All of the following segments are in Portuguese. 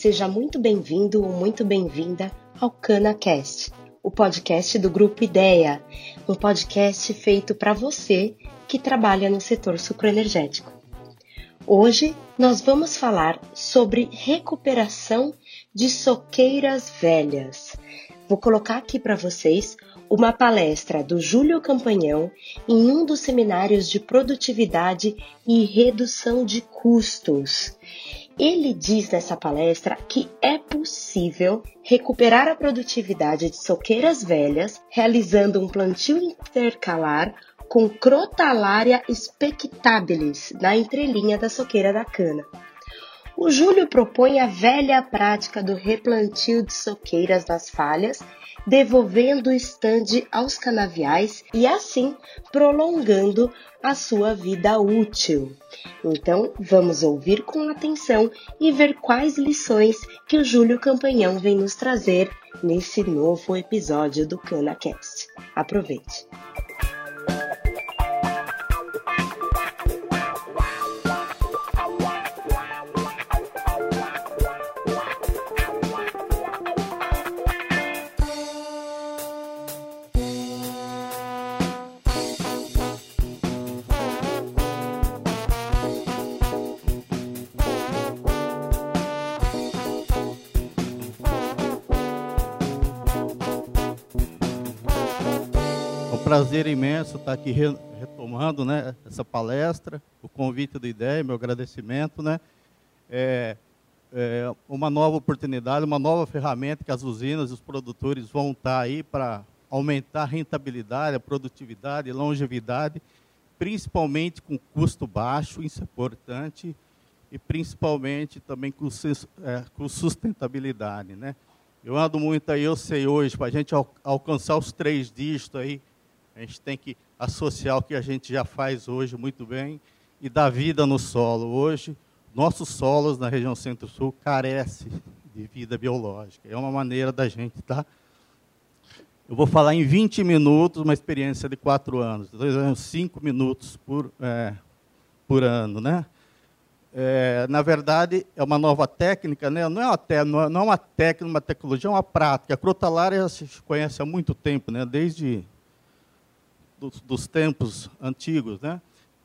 Seja muito bem-vindo ou muito bem-vinda ao CanaCast, o podcast do Grupo Ideia, um podcast feito para você que trabalha no setor sucroenergético. Hoje nós vamos falar sobre recuperação de soqueiras velhas. Vou colocar aqui para vocês uma palestra do Júlio Campanhão em um dos seminários de produtividade e redução de custos. Ele diz nessa palestra que é possível recuperar a produtividade de soqueiras velhas realizando um plantio intercalar com Crotalaria spectabilis na entrelinha da soqueira da cana. O Júlio propõe a velha prática do replantio de soqueiras nas falhas devolvendo o estande aos canaviais e assim prolongando a sua vida útil. Então, vamos ouvir com atenção e ver quais lições que o Júlio Campanhão vem nos trazer nesse novo episódio do CanaCast. Aproveite! Prazer imenso estar aqui retomando né, essa palestra, o convite do IDEA, meu agradecimento. Né, é, é uma nova oportunidade, uma nova ferramenta que as usinas e os produtores vão estar aí para aumentar a rentabilidade, a produtividade, a longevidade, principalmente com custo baixo, isso é importante, e principalmente também com, é, com sustentabilidade. Né? Eu ando muito aí, eu sei hoje, para a gente al alcançar os três dígitos aí, a gente tem que associar o que a gente já faz hoje muito bem e dar vida no solo. Hoje, nossos solos na região centro-sul carecem de vida biológica. É uma maneira da gente. Tá? Eu vou falar em 20 minutos, uma experiência de quatro anos. Dois anos, cinco minutos por, é, por ano, né? É, na verdade, é uma nova técnica, né? não, é uma, não é uma técnica, uma tecnologia, é uma prática. A crotalária se conhece há muito tempo, né? desde dos, dos tempos antigos. Né?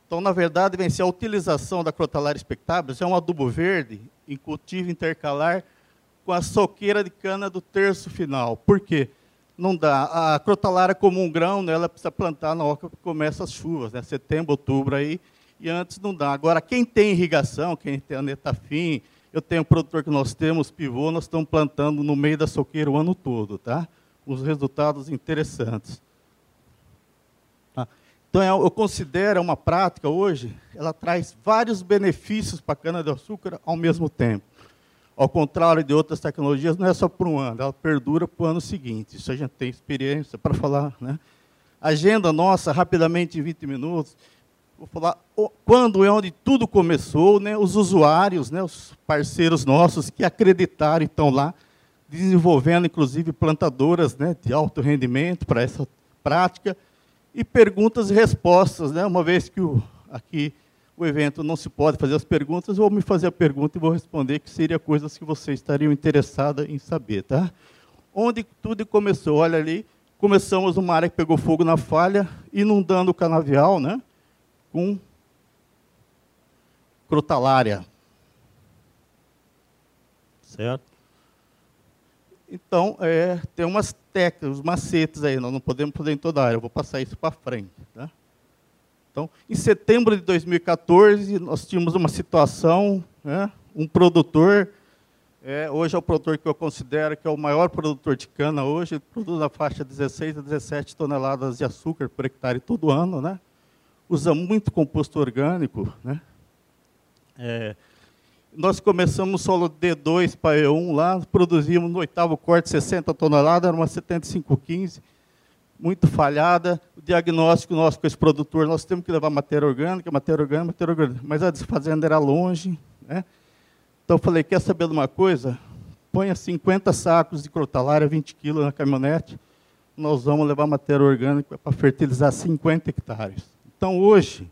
Então, na verdade, vem a utilização da Crotalaria spectabilis, é um adubo verde em cultivo intercalar com a soqueira de cana do terço final. Por quê? Não dá. A crotalária como um grão, né, ela precisa plantar na hora que começa as chuvas, né, setembro, outubro aí, e antes não dá. Agora, quem tem irrigação, quem tem a netafim, eu tenho um produtor que nós temos, pivô, nós estamos plantando no meio da soqueira o ano todo, tá? Os resultados interessantes. Então, é, eu considero uma prática hoje, ela traz vários benefícios para a cana-de-açúcar ao mesmo tempo. Ao contrário de outras tecnologias, não é só por um ano, ela perdura para o ano seguinte. Isso a gente tem experiência para falar. Né? Agenda nossa, rapidamente, em 20 minutos. Vou falar quando e onde tudo começou, né? os usuários, né? os parceiros nossos que acreditaram estão lá, desenvolvendo, inclusive, plantadoras né? de alto rendimento para essa prática e perguntas e respostas, né? Uma vez que o, aqui o evento não se pode fazer as perguntas, vou me fazer a pergunta e vou responder que seria coisas que vocês estariam interessados em saber, tá? Onde tudo começou, olha ali, começamos uma área que pegou fogo na falha, inundando o canavial, né? Com crotalária. Certo? Então, é, tem umas técnicas, macetes aí, nós não podemos fazer em toda a área, eu vou passar isso para frente. Tá? Então, em setembro de 2014, nós tínhamos uma situação, né, um produtor, é, hoje é o produtor que eu considero que é o maior produtor de cana hoje, produz na faixa de 16 a 17 toneladas de açúcar por hectare todo ano, né? usa muito composto orgânico, né? É, nós começamos solo D2 para E1 lá, produzimos no oitavo corte 60 toneladas, era uma 7515, muito falhada. O diagnóstico nosso com esse produtor, nós temos que levar matéria orgânica, matéria orgânica, matéria orgânica. Mas a fazenda era longe. Né? Então eu falei, quer saber de uma coisa? Ponha 50 sacos de crotalária, 20 quilos na caminhonete, nós vamos levar matéria orgânica para fertilizar 50 hectares. Então hoje,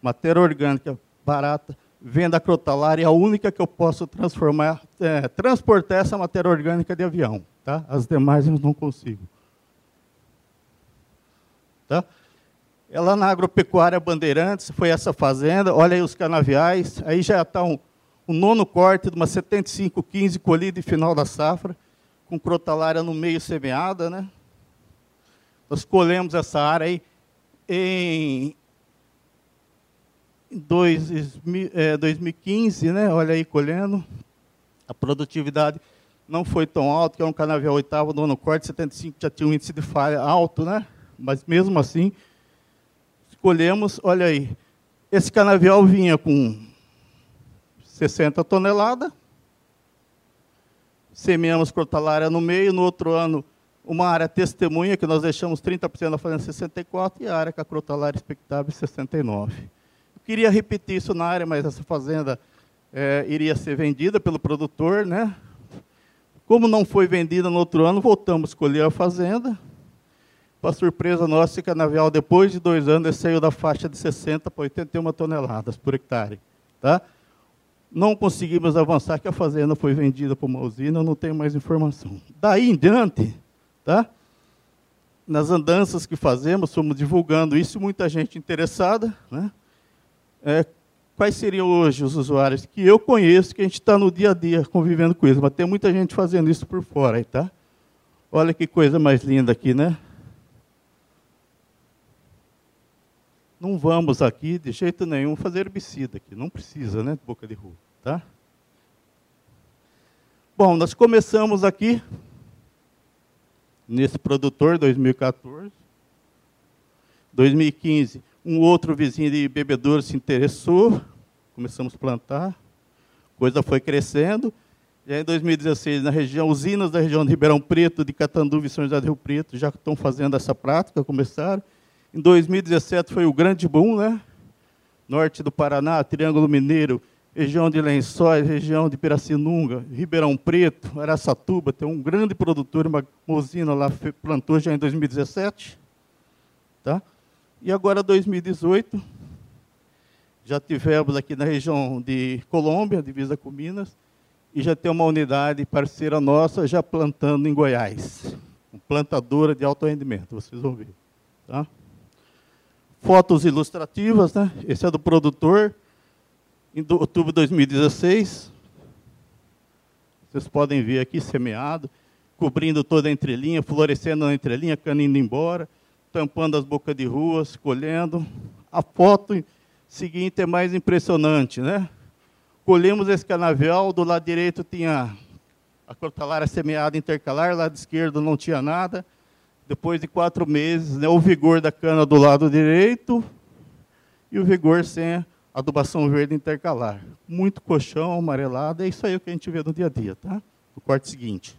matéria orgânica barata, venda a crotalária é a única que eu posso transformar, é, transportar essa matéria orgânica de avião. Tá? As demais eu não consigo. Tá? É lá na agropecuária Bandeirantes, foi essa fazenda, olha aí os canaviais, aí já está um, um nono corte de uma 7515 colhida em final da safra, com crotalária no meio semeada, né? Nós colhemos essa área aí em dois, é, 2015, né? Olha aí colhendo. A produtividade não foi tão alta, que é um canavial oitavo, nono corte, 75 já tinha um índice de falha alto, né? Mas mesmo assim, escolhemos, olha aí, esse canavial vinha com 60 toneladas, semeamos crotalária no meio, no outro ano uma área testemunha, que nós deixamos 30% da fazenda 64, e a área com a crotalária expectável 69. Queria repetir isso na área, mas essa fazenda é, iria ser vendida pelo produtor, né? Como não foi vendida no outro ano, voltamos a escolher a fazenda. Para surpresa nossa, canavial, depois de dois anos, saiu da faixa de 60 para 81 toneladas por hectare. Tá? não conseguimos avançar, que a fazenda foi vendida para uma usina, não tenho mais informação. Daí em diante, tá? nas andanças que fazemos, fomos divulgando isso, muita gente interessada. Né? É, quais seriam hoje os usuários que eu conheço, que a gente está no dia a dia convivendo com eles, mas tem muita gente fazendo isso por fora. Aí, tá? Olha que coisa mais linda aqui, né? não vamos aqui, de jeito nenhum, fazer herbicida aqui. Não precisa, né, boca de rua. Tá? Bom, nós começamos aqui, nesse produtor, 2014. 2015, um outro vizinho de bebedouro se interessou, começamos a plantar, coisa foi crescendo. E em 2016, na região, usinas da região de Ribeirão Preto, de Catanduva e São José do Rio Preto já estão fazendo essa prática, começaram. Em 2017 foi o grande boom, né? Norte do Paraná, Triângulo Mineiro, região de Lençóis, região de Piracinunga, Ribeirão Preto, Araçatuba, tem um grande produtor, uma usina lá plantou já em 2017. Tá? E agora 2018, já tivemos aqui na região de Colômbia, divisa com Minas, e já tem uma unidade parceira nossa já plantando em Goiás. Plantadora de alto rendimento, vocês vão ver. Tá? fotos ilustrativas, né? Esse é do produtor, em outubro de 2016. Vocês podem ver aqui semeado, cobrindo toda a entrelinha, florescendo na entrelinha, cana indo embora, tampando as bocas de ruas, colhendo. A foto seguinte é mais impressionante, né? Colhemos esse canavial, do lado direito tinha a crotalária semeada intercalar, lado esquerdo não tinha nada depois de quatro meses, né, o vigor da cana do lado direito e o vigor sem adubação verde intercalar. Muito colchão, amarelado, é isso aí que a gente vê no dia a dia, tá? O corte seguinte.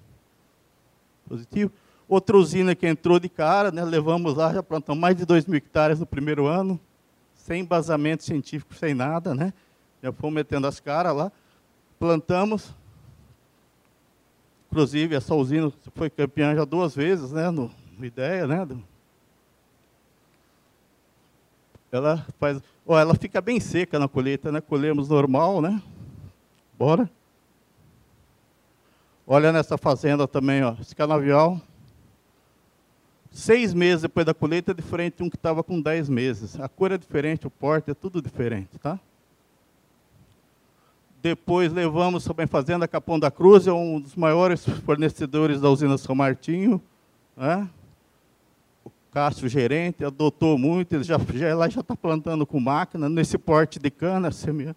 Positivo. Outra usina que entrou de cara, né, levamos lá, já plantamos mais de 2 mil hectares no primeiro ano, sem embasamento científico, sem nada, né? Já fomos metendo as caras lá, plantamos. Inclusive, essa usina foi campeã já duas vezes, né, no, uma ideia, né? Ela faz, ó, ela fica bem seca na colheita, né? Colhemos normal, né? Bora. Olha nessa fazenda também, ó, esse canavial. Seis meses depois da colheita, é diferente de um que estava com dez meses. A cor é diferente, o porte é tudo diferente, tá? Depois levamos também fazenda Capão da Cruz, é um dos maiores fornecedores da usina São Martinho. Né? Cássio, gerente, adotou muito, ele já, já, lá já está plantando com máquina, nesse porte de cana, semeando,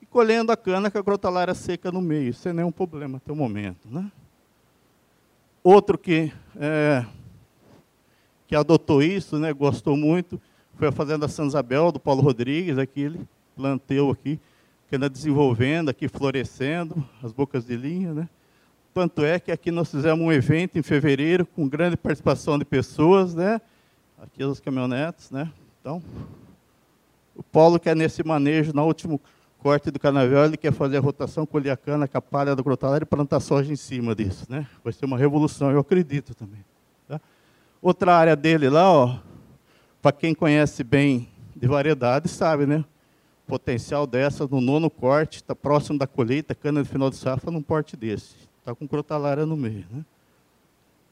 e colhendo a cana com a crotalária seca no meio, sem nenhum problema até o momento. Né? Outro que, é, que adotou isso, né, gostou muito, foi a Fazenda Santa Isabel, do Paulo Rodrigues, aqui ele plantou aqui, que anda desenvolvendo, aqui florescendo, as bocas de linha, né? Tanto é que aqui nós fizemos um evento em fevereiro com grande participação de pessoas, né? Aqui os caminhonetes, né? Então, o Paulo quer nesse manejo, no último corte do canavial, ele quer fazer a rotação, colher a cana, a palha do crotalário e plantar soja em cima disso, né? Vai ser uma revolução, eu acredito também. Outra área dele lá, ó, para quem conhece bem de variedade, sabe, né? potencial dessa no nono corte, está próximo da colheita, cana de final de safra, num porte desse. Está com crotalária no meio. Né?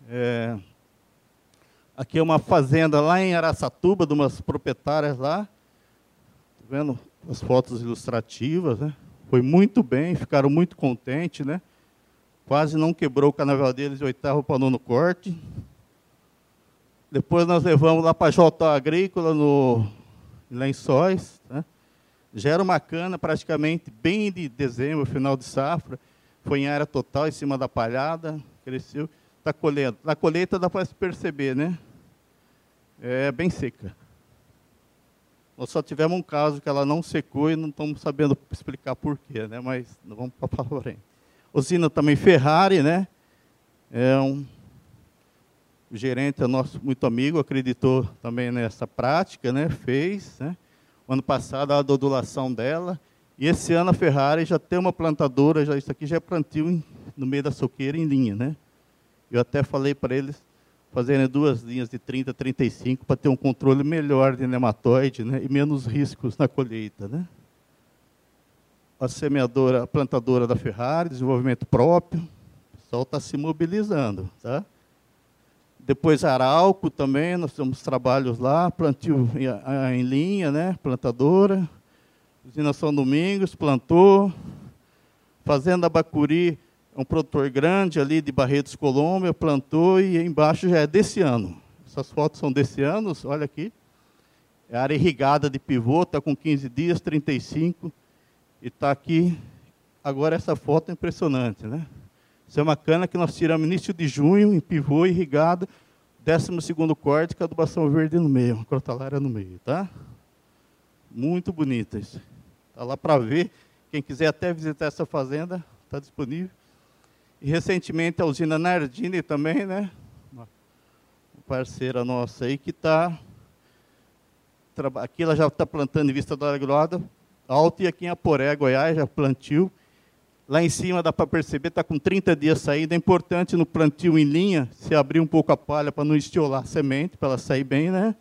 É, aqui é uma fazenda lá em Araçatuba, de umas proprietárias lá. Tá vendo as fotos ilustrativas, né? Foi muito bem, ficaram muito contentes, né? Quase não quebrou o canavial deles de oitavo para nono corte. Depois nós levamos lá para a Jota Agrícola, no Lençóis. Né? Já era uma cana praticamente bem de dezembro, final de safra. Foi em área total, em cima da palhada, cresceu. Está colhendo. Na colheita dá para se perceber, né? É bem seca. Nós só tivemos um caso que ela não secou e não estamos sabendo explicar porquê, né? Mas vamos para frente. Usina também Ferrari, né? É um o gerente é nosso muito amigo, acreditou também nessa prática, né? fez. Né? Ano passado, a dodulação dela. E esse ano a Ferrari já tem uma plantadora, já, isso aqui já é plantio em, no meio da soqueira em linha. Né? Eu até falei para eles fazerem duas linhas de 30 a 35 para ter um controle melhor de nematóide né? e menos riscos na colheita. Né? A semeadora, a plantadora da Ferrari, desenvolvimento próprio. O pessoal está se mobilizando. Tá? Depois Arauco também, nós temos trabalhos lá, plantio em, linha, né? plantadora. Usina São Domingos, plantou. Fazenda Bacuri, é um produtor grande ali de Barretos Colômbia, plantou e embaixo já é desse ano. Essas fotos são desse ano, olha aqui. É área irrigada de pivô, está com 15 dias, 35. E está aqui. Agora essa foto é impressionante, né? Isso é uma cana que nós tiramos início de junho, em pivô, irrigado, 12 corte, com adubação verde no meio, uma crotalária no meio, tá? Muito bonita isso. Está lá para ver. Quem quiser até visitar essa fazenda, está disponível. E recentemente a usina Nardini também, né? Uma parceira nossa aí que está. Aqui ela já está plantando em vista da Groda, alto, e aqui em Aporé, Goiás, já plantiu. Lá em cima dá para perceber, está com 30 dias saída. É importante no plantio em linha, se abrir um pouco a palha para não estiolar a semente, para ela sair bem, né?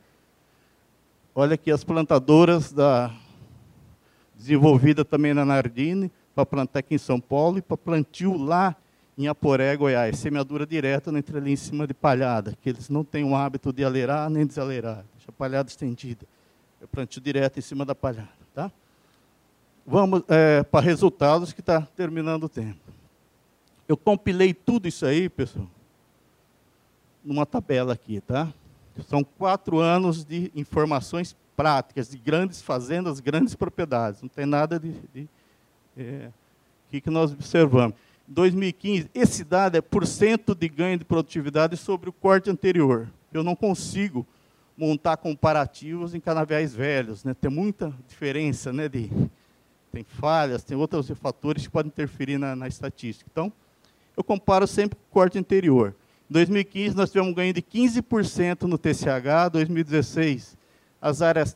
Olha aqui as plantadoras da desenvolvida também na Nardine, para plantar aqui em São Paulo e para plantio lá em Aporé, Goiás. Semeadura direta na entrelinha em cima de palhada, que eles não têm o hábito de aleirar nem desaleirar. Deixa a palhada estendida. É plantio direto em cima da palhada? Vamos é, para resultados que está terminando o tempo. Eu compilei tudo isso aí, pessoal, numa tabela aqui, tá? São quatro anos de informações práticas, de grandes fazendas, grandes propriedades. Não tem nada de. de é, que, que nós observamos. 2015, esse dado é por cento de ganho de produtividade sobre o corte anterior. Eu não consigo montar comparativos em canaviais velhos, né? Tem muita diferença, né, de tem falhas, tem outros fatores que podem interferir na, na estatística. Então, eu comparo sempre com o corte anterior. Em 2015, nós tivemos um ganho de 15% no TCH, 2016, as áreas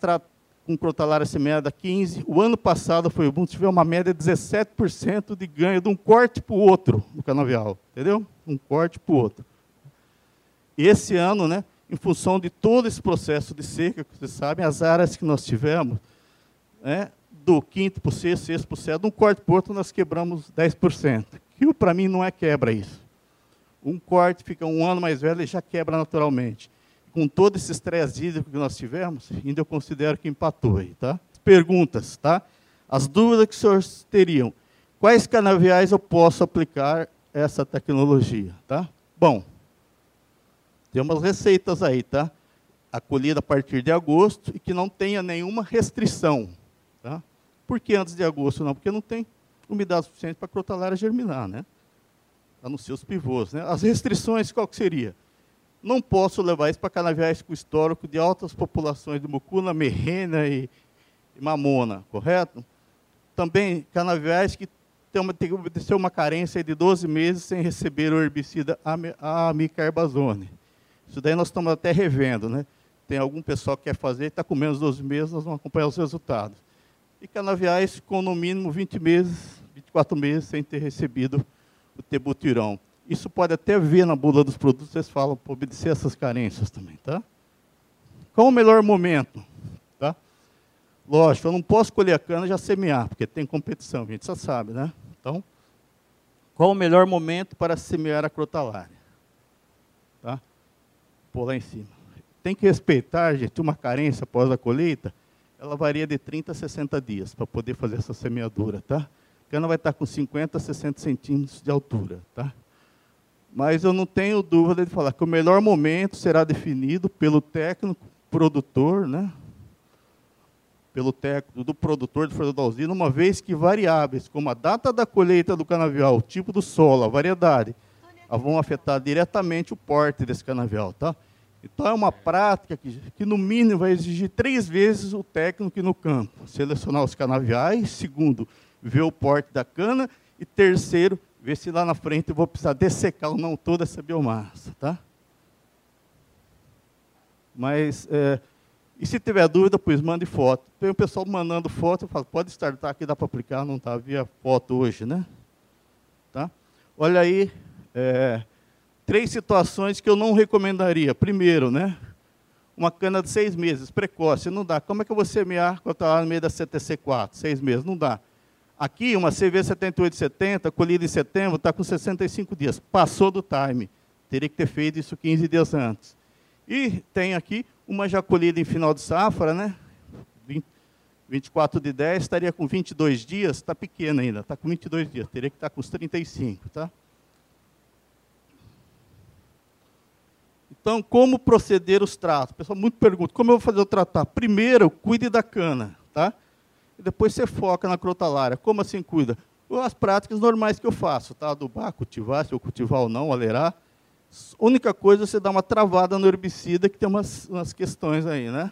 com crotalária semeada 15%. O ano passado foi bom, tivemos uma média de 17% de ganho de um corte para o outro no canavial. Entendeu? Um corte para o outro. E esse ano, né, em função de todo esse processo de seca, que vocês sabem, as áreas que nós tivemos, né, do quinto para o sexto, sexto para o sétimo, um corte por outro nós quebramos 10%. Que para mim não é quebra isso. Um corte fica um ano mais velho e já quebra naturalmente. Com todo esse estresse hídrico que nós tivemos, ainda eu considero que empatou aí, tá? Perguntas, tá? As dúvidas que os senhores teriam. Quais canaviais eu posso aplicar essa tecnologia, tá? Bom, tem umas receitas aí, tá? Acolhida a partir de agosto e que não tenha nenhuma restrição, tá? Por que antes de agosto não? Porque não tem umidade suficiente para a crotalária germinar, né? A não ser os pivôs. Né? As restrições, qual que seria? Não posso levar isso para canaviais com histórico de altas populações de mucuna, merrena e, e mamona, correto? Também canaviais que têm uma, tem que obedecer uma carência de 12 meses sem receber o herbicida amicarbazone. Isso daí nós estamos até revendo, né? Tem algum pessoal que quer fazer, está com menos de 12 meses, nós vamos acompanhar os resultados e canaviais com no mínimo 20 meses, 24 meses sem ter recebido o tebutirão. Isso pode até ver na bula dos produtos, vocês falam, para obedecer essas carências também, tá? Qual o melhor momento? Tá? Lógico, eu não posso colher a cana e já semear, porque tem competição, a gente já sabe, né? Então, qual o melhor momento para semear a crotalária? Tá? Pôr lá em cima. Tem que respeitar, gente, uma carência após a colheita, ela varia de 30 a 60 dias para poder fazer essa semeadura, tá? A cana vai estar com 50 a 60 centímetros de altura, tá? Mas eu não tenho dúvida de falar que o melhor momento será definido pelo técnico produtor, né? pelo técnico do produtor de folha da usina, uma vez que variáveis como a data da colheita do canavial, o tipo do solo, a variedade, vão afetar diretamente o porte desse canavial. Tá? Então, é uma prática que, que, no mínimo, vai exigir três vezes o técnico no campo. Selecionar os canaviais, segundo, ver o porte da cana, e terceiro, ver se lá na frente eu vou precisar dessecar ou não toda essa biomassa. Tá? Mas... É, e se tiver dúvida, pois mande foto. Tem o pessoal mandando foto, eu falo, pode startar aqui, dá para aplicar, não está via foto hoje, né? Tá? Olha aí, é, três situações que eu não recomendaria. Primeiro, né? Uma cana de seis meses, precoce, não dá. Como é que eu vou semear quando está lá no meio da CTC4? Seis meses, não dá. Aqui, uma CV 7870, colhida em setembro, está com 65 dias. Passou do time. Teria que ter feito isso 15 dias antes. E tem aqui uma já colhida em final de safra, né? 20, 24 de 10, estaria com 22 dias, está pequena ainda, está com 22 dias, teria que estar tá com os 35, tá? Então, como proceder os tratos? O pessoal muito pergunta, como eu vou fazer o tratar? Primeiro, cuide da cana, tá? E depois você foca na crotalária. Como assim cuida? As práticas normais que eu faço, tá? Adubar, cultivar, se eu cultivar ou não, alerar. A única coisa é você dar uma travada no herbicida, que tem umas, umas questões aí, né?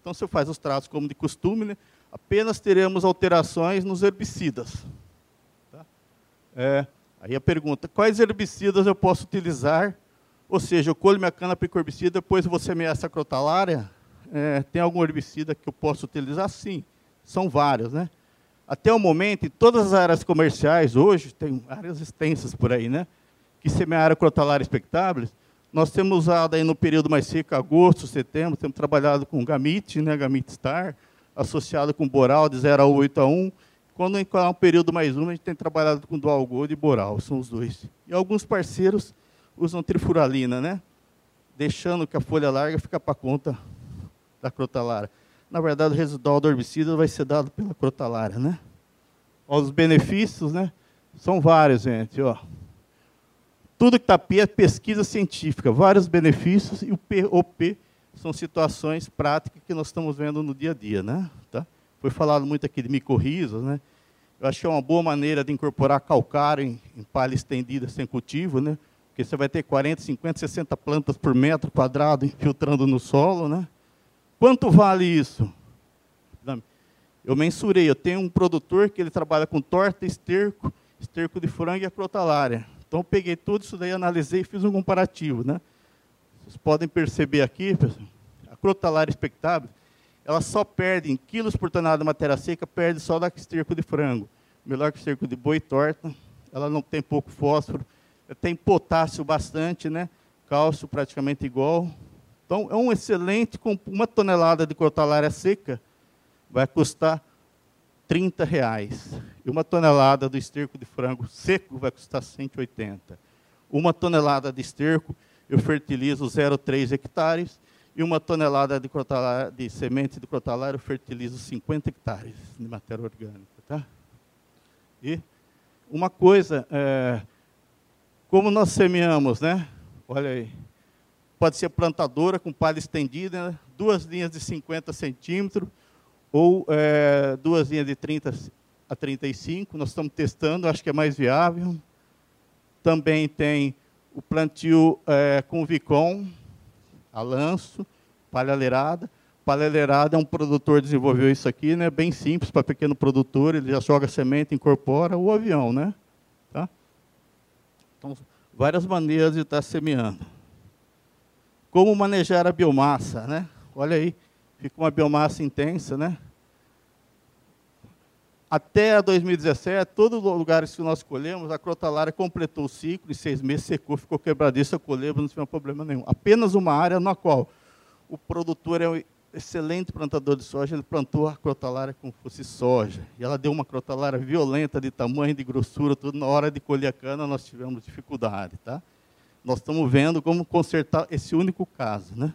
Então você faz os tratos como de costume, né? apenas teremos alterações nos herbicidas. Tá? É, aí a pergunta, quais herbicidas eu posso utilizar? Ou seja, eu colho minha cana para herbicida, depois vou semear essa crotalária? É, tem algum herbicida que eu posso utilizar? Sim, são vários. Né? Até o momento, em todas as áreas comerciais, hoje, tem áreas extensas por aí, né? que semearam crotalária expectáveis, nós temos usado aí no período mais seco, agosto, setembro, temos trabalhado com gamite, né, gamite star, associado com boral de 0 a 8 a 1. Quando é um período mais úmido, a gente tem trabalhado com dual gold e boral, são os dois. E alguns parceiros usam trifuralina, né? Deixando que a folha larga fica para conta da crotalária. Na verdade, o residual do herbicida vai ser dado pela crotalária, né? Os benefícios, né? São vários, gente, ó. Tudo que está P é pesquisa científica, vários benefícios, e o POP são situações práticas que nós estamos vendo no dia a dia. Né? Tá? Foi falado muito aqui de micorrizas, né? Eu acho que é uma boa maneira de incorporar calcário em, em palha estendida sem cultivo, né? Porque você vai ter 40, 50, 60 plantas por metro quadrado infiltrando no solo, né? Quanto vale isso? Eu mensurei, eu tenho um produtor que ele trabalha com torta, esterco, esterco de frango e acrotalária. Então, peguei tudo isso daí, analisei e fiz um comparativo. Né? Vocês podem perceber aqui, pessoal, a crotalária expectável, ela só perde em quilos por tonelada de matéria seca, perde só da esterco de frango. Melhor que esterco de boi torta, ela não tem pouco fósforo, tem potássio bastante, né? cálcio praticamente igual. Então, é um excelente, uma tonelada de crotalária seca, vai custar 30 reais. E uma tonelada do esterco de frango seco vai custar 180. Uma tonelada de esterco eu fertilizo 0,3 hectares e uma tonelada de, de semente de crotalária eu fertilizo 50 hectares de matéria orgânica. Tá? E uma coisa, é, como nós semeamos, né? Olha aí. Pode ser plantadora com palha estendida, né? duas linhas de 50 centímetros, ou é, duas linhas de 30 a 35, nós estamos testando, acho que é mais viável. Também tem o plantio é, com Vicom, a lanço, palhaleirada. Palhaleirada é um produtor desenvolveu isso aqui, né? bem simples para pequeno produtor, ele já joga semente, incorpora o avião. Né? Então, várias maneiras de estar semeando. Como manejar a biomassa, né? Olha aí, fica uma biomassa intensa, né? Até 2017, todos os lugares que nós colhemos, a crotalária completou o ciclo, em seis meses secou, ficou quebradiça, colhemos, não tinha problema nenhum. Apenas uma área na qual o produtor é, excelente plantador de soja, ele plantou a crotalária como fosse soja. E ela deu uma crotalária violenta de tamanho, de grossura, tudo. Na hora de colher a cana, nós tivemos dificuldade. Tá? Nós estamos vendo como consertar esse único caso. Né?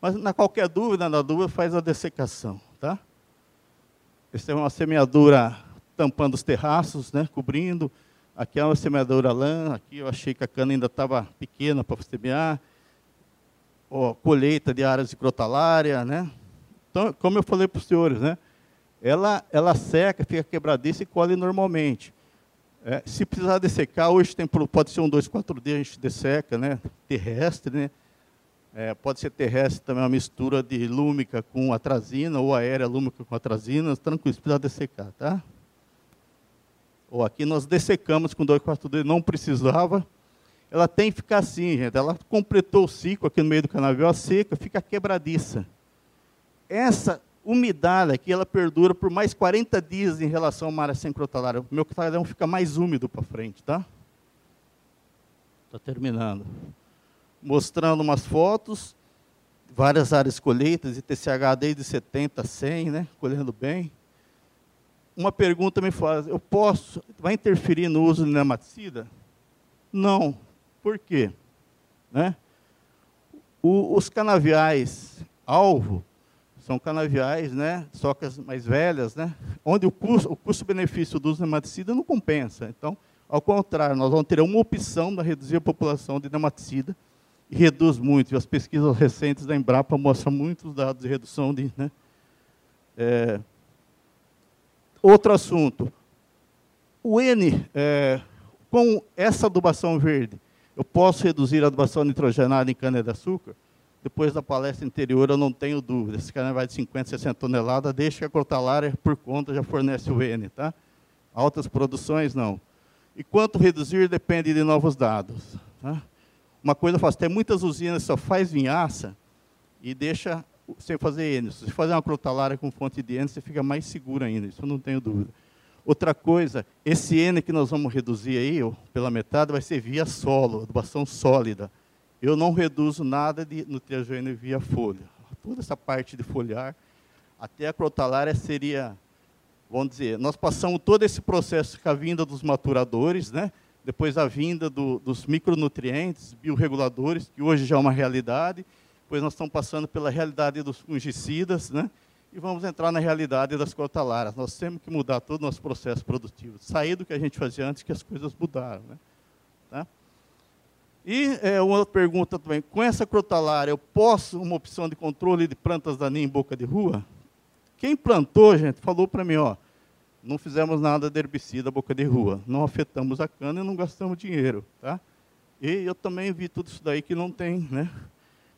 Mas, na qualquer dúvida, na dúvida, faz a dessecação. Tá? Essa é uma semeadura tampando os terraços, né? cobrindo. Aqui é uma semeadura lã. Aqui eu achei que a cana ainda estava pequena para semear ó, colheita de áreas de crotalária, né? Então, como eu falei para os senhores, né? Ela, ela seca, fica quebradiça e colhe normalmente. É, se precisar dessecar, hoje tem, pode ser um dois, quatro dias a gente desseca, né? Terrestre, né? É, pode ser terrestre também uma mistura de lúmica com atrazina ou aérea lúmica com atrazina, tranquilo, se precisar dessecar, tá? Ou aqui nós dessecamos com dois, quatro dias, não precisava, ela tem que ficar assim, gente. Ela completou o ciclo aqui no meio do canavial, seca, fica quebradiça. Essa umidade aqui, ela perdura por mais 40 dias em relação ao mar sem crotalária. O meu crotalário fica mais úmido para frente, tá? Está terminando. Mostrando umas fotos, várias áreas colheitas, de TCH desde 70 a 100, né? Colhendo bem. Uma pergunta me faz, eu posso, vai interferir no uso de nematicida? Não, por quê? Né? O, os canaviais alvo são canaviais, né, socas mais velhas, né, onde o custo, o custo-benefício do uso de nematicida não compensa. Então, ao contrário, nós vamos ter uma opção para reduzir a população de nematicida e reduz muito. E as pesquisas recentes da Embrapa mostram muitos dados de redução de. Né, é, outro assunto. O N, é, com essa adubação verde, eu posso reduzir a adubação nitrogenada em cana-de-açúcar? Depois da palestra anterior, eu não tenho dúvida. Esse cana vai de 50, 60 toneladas, deixa que a crotalária, por conta, já fornece o N. Tá? Altas produções, não. E quanto reduzir depende de novos dados. Tá? Uma coisa faço, tem muitas usinas que só faz vinhaça e deixa sem fazer N. Se fazer uma crotalária com fonte de N, você fica mais seguro ainda, isso eu não tenho dúvida. Outra coisa, esse N que nós vamos reduzir aí, pela metade, vai ser via solo, adubação sólida. Eu não reduzo nada de nutriagênio via folha. Toda essa parte de foliar, até a crotalária seria, vamos dizer, nós passamos todo esse processo com a vinda dos maturadores, né? depois a vinda do, dos micronutrientes, bioreguladores, que hoje já é uma realidade, depois nós estamos passando pela realidade dos fungicidas, né? E vamos entrar na realidade das cotalaras. Nós temos que mudar todo o nosso processo produtivo, sair do que a gente fazia antes, que as coisas mudaram. Né? Tá? E é, uma outra pergunta também, com essa crotalária, eu posso uma opção de controle de plantas daninhas em boca de rua? Quem plantou, gente, falou para mim, ó, não fizemos nada de herbicida boca de rua, não afetamos a cana e não gastamos dinheiro. Tá? E eu também vi tudo isso daí que não tem, né?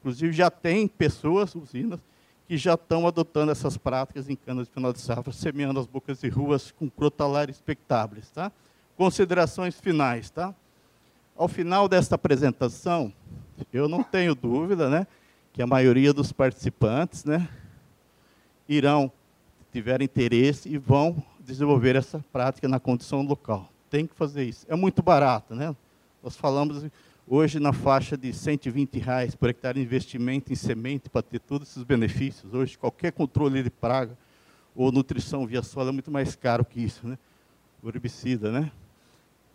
Inclusive já tem pessoas, usinas, que já estão adotando essas práticas em canas de final de safra, semeando as bocas de ruas com crotalária expectáveis. Tá? Considerações finais. Tá? Ao final desta apresentação, eu não tenho dúvida né, que a maioria dos participantes né, irão, tiver interesse, e vão desenvolver essa prática na condição local. Tem que fazer isso. É muito barato. Né? Nós falamos hoje na faixa de 120 reais por hectare investimento em semente para ter todos esses benefícios. Hoje, qualquer controle de praga ou nutrição via solo é muito mais caro que isso, né? O herbicida, né?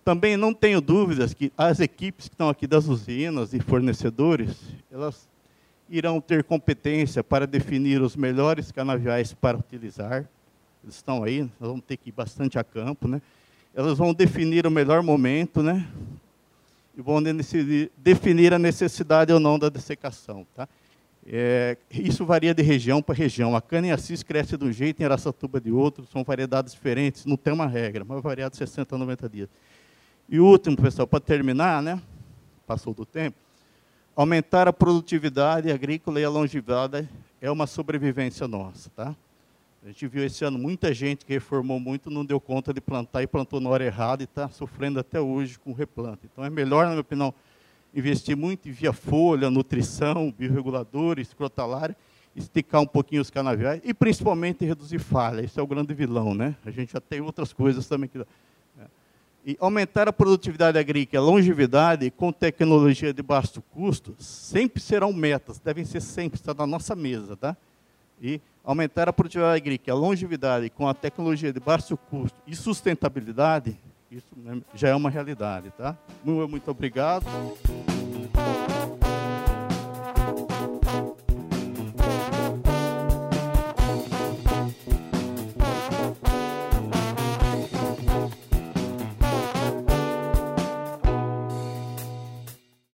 Também não tenho dúvidas que as equipes que estão aqui das usinas e fornecedores, elas irão ter competência para definir os melhores canaviais para utilizar. Eles estão aí, nós vamos ter que ir bastante a campo, né? Elas vão definir o melhor momento, né? E vão definir a necessidade ou não da dessecação. Tá? É, isso varia de região para região. A cana-assis cresce de um jeito, em Araçatuba de outro, são variedades diferentes, não tem uma regra, mas varia de 60 a 90 dias. E último, pessoal, para terminar, né? passou do tempo, aumentar a produtividade agrícola e a longevidade é uma sobrevivência nossa. Tá? A gente viu esse ano muita gente que reformou muito, não deu conta de plantar e plantou na hora errada e está sofrendo até hoje com replanta. Então é melhor, na minha opinião, investir muito em via folha, nutrição, bioreguladores, crotalária, esticar um pouquinho os canaviais e principalmente reduzir falha. Esse é o grande vilão, né? A gente já tem outras coisas também que. É. E aumentar a produtividade agrícola, a longevidade com tecnologia de baixo custo, sempre serão metas, devem ser sempre, está na nossa mesa, tá? E aumentar a produtividade agrícola, a longevidade com a tecnologia de baixo custo e sustentabilidade, isso né, já é uma realidade, tá? Muito obrigado.